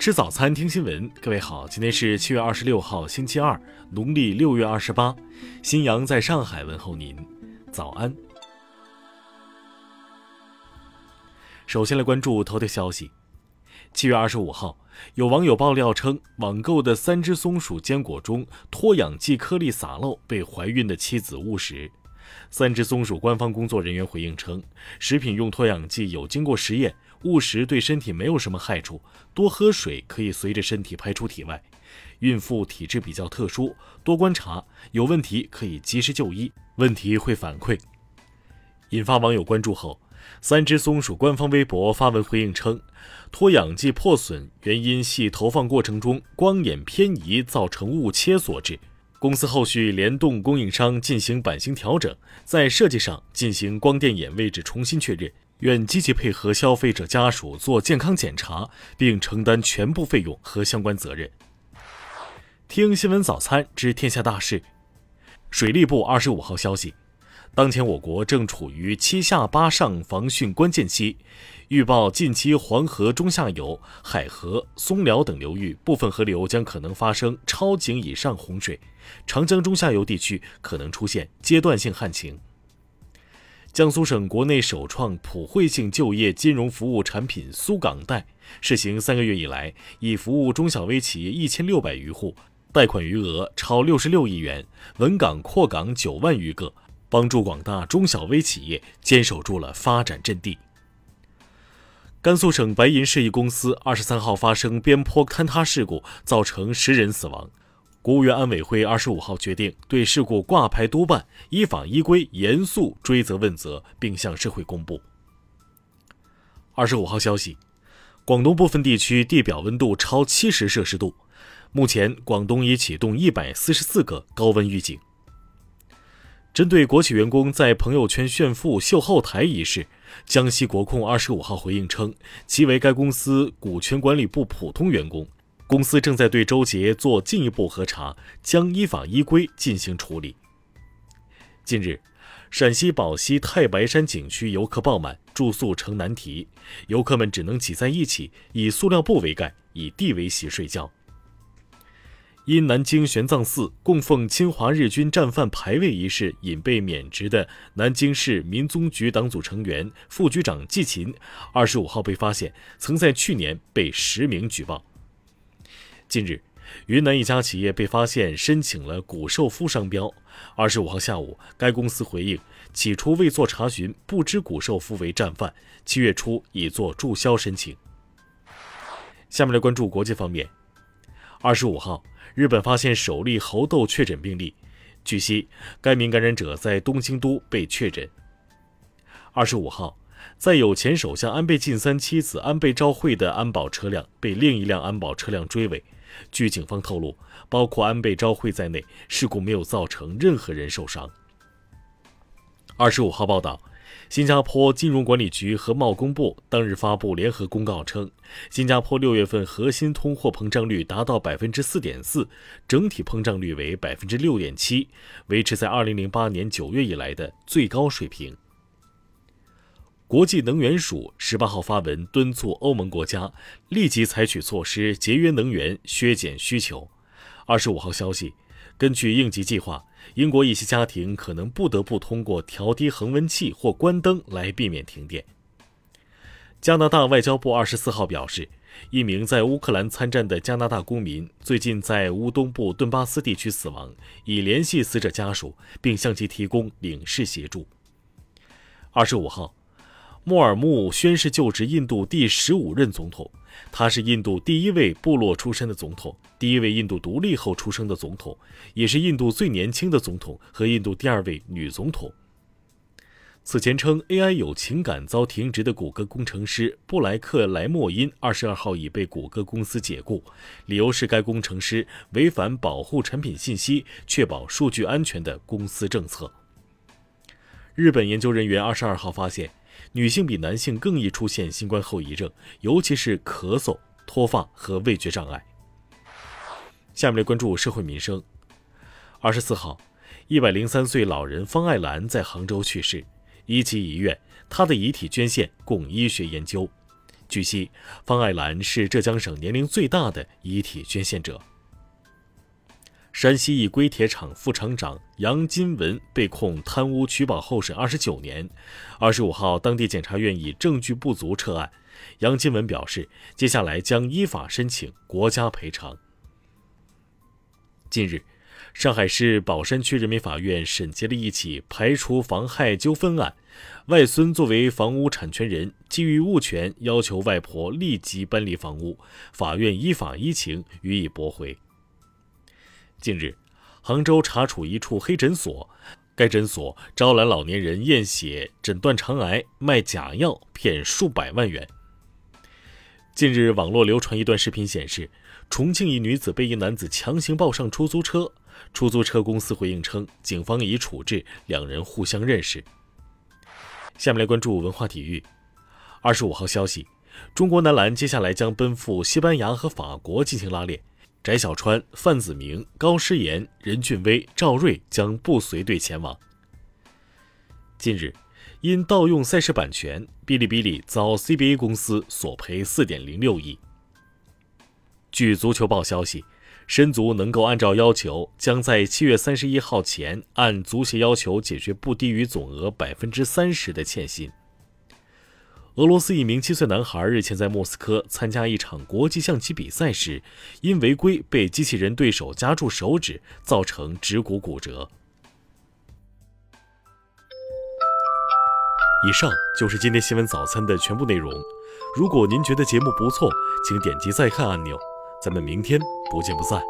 吃早餐，听新闻。各位好，今天是七月二十六号，星期二，农历六月二十八。新阳在上海问候您，早安。首先来关注头条消息。七月二十五号，有网友爆料称，网购的三只松鼠坚果中脱氧剂颗粒洒漏，被怀孕的妻子误食。三只松鼠官方工作人员回应称，食品用脱氧剂有经过实验，误食对身体没有什么害处，多喝水可以随着身体排出体外。孕妇体质比较特殊，多观察，有问题可以及时就医，问题会反馈。引发网友关注后，三只松鼠官方微博发文回应称，脱氧剂破损原因系投放过程中光眼偏移造成误切所致。公司后续联动供应商进行版型调整，在设计上进行光电眼位置重新确认。愿积极配合消费者家属做健康检查，并承担全部费用和相关责任。听新闻早餐知天下大事。水利部二十五号消息。当前我国正处于七下八上防汛关键期，预报近期黄河中下游、海河、松辽等流域部分河流将可能发生超警以上洪水，长江中下游地区可能出现阶段性旱情。江苏省国内首创普惠性就业金融服务产品“苏港贷”，试行三个月以来，已服务中小微企业一千六百余户，贷款余额超六十六亿元，稳岗扩岗九万余个。帮助广大中小微企业坚守住了发展阵地。甘肃省白银市一公司二十三号发生边坡坍塌事故，造成十人死亡。国务院安委会二十五号决定对事故挂牌督办，依法依规严肃追责问责，并向社会公布。二十五号消息，广东部分地区地表温度超七十摄氏度，目前广东已启动一百四十四个高温预警。针对国企员工在朋友圈炫富秀后台一事，江西国控二十五号回应称，其为该公司股权管理部普通员工，公司正在对周杰做进一步核查，将依法依规进行处理。近日，陕西宝鸡太白山景区游客爆满，住宿成难题，游客们只能挤在一起，以塑料布为盖，以地为席睡觉。因南京玄奘寺供奉侵华日军战犯牌位一事引被免职的南京市民宗局党组成员、副局长季勤，二十五号被发现曾在去年被实名举报。近日，云南一家企业被发现申请了古寿夫商标。二十五号下午，该公司回应，起初未做查询，不知古寿夫为战犯，七月初已做注销申请。下面来关注国际方面。二十五号。日本发现首例猴痘确诊病例，据悉，该名感染者在东京都被确诊。二十五号，在有前首相安倍晋三妻子安倍昭惠的安保车辆被另一辆安保车辆追尾，据警方透露，包括安倍昭惠在内，事故没有造成任何人受伤。二十五号报道。新加坡金融管理局和贸工部当日发布联合公告称，新加坡六月份核心通货膨胀率达到百分之四点四，整体通胀率为百分之六点七，维持在二零零八年九月以来的最高水平。国际能源署十八号发文敦促欧盟国家立即采取措施节约能源，削减需求。二十五号消息。根据应急计划，英国一些家庭可能不得不通过调低恒温器或关灯来避免停电。加拿大外交部二十四号表示，一名在乌克兰参战的加拿大公民最近在乌东部顿巴斯地区死亡，已联系死者家属，并向其提供领事协助。二十五号。莫尔穆宣誓就职印度第十五任总统，他是印度第一位部落出身的总统，第一位印度独立后出生的总统，也是印度最年轻的总统和印度第二位女总统。此前称 AI 有情感遭停职的谷歌工程师布莱克莱莫因，二十二号已被谷歌公司解雇，理由是该工程师违反保护产品信息、确保数据安全的公司政策。日本研究人员二十二号发现。女性比男性更易出现新冠后遗症，尤其是咳嗽、脱发和味觉障碍。下面来关注社会民生。二十四号，一百零三岁老人方爱兰在杭州去世，一级医院，她的遗体捐献供医学研究。据悉，方爱兰是浙江省年龄最大的遗体捐献者。山西一硅铁厂副厂长杨金文被控贪污取保候审二十九年，二十五号，当地检察院以证据不足撤案。杨金文表示，接下来将依法申请国家赔偿。近日，上海市宝山区人民法院审结了一起排除妨害纠纷案，外孙作为房屋产权人，基于物权要求外婆立即搬离房屋，法院依法依情予以驳回。近日，杭州查处一处黑诊所，该诊所招揽老年人验血诊断肠癌，卖假药骗数百万元。近日，网络流传一段视频，显示重庆一女子被一男子强行抱上出租车，出租车公司回应称，警方已处置，两人互相认识。下面来关注文化体育。二十五号消息，中国男篮接下来将奔赴西班牙和法国进行拉练。翟小川、范子铭、高诗岩、任俊威、赵睿将不随队前往。近日，因盗用赛事版权，哔哩哔哩遭 CBA 公司索赔四点零六亿。据足球报消息，申足能够按照要求，将在七月三十一号前按足协要求解决不低于总额百分之三十的欠薪。俄罗斯一名七岁男孩日前在莫斯科参加一场国际象棋比赛时，因违规被机器人对手夹住手指，造成指骨骨折。以上就是今天新闻早餐的全部内容。如果您觉得节目不错，请点击再看按钮。咱们明天不见不散。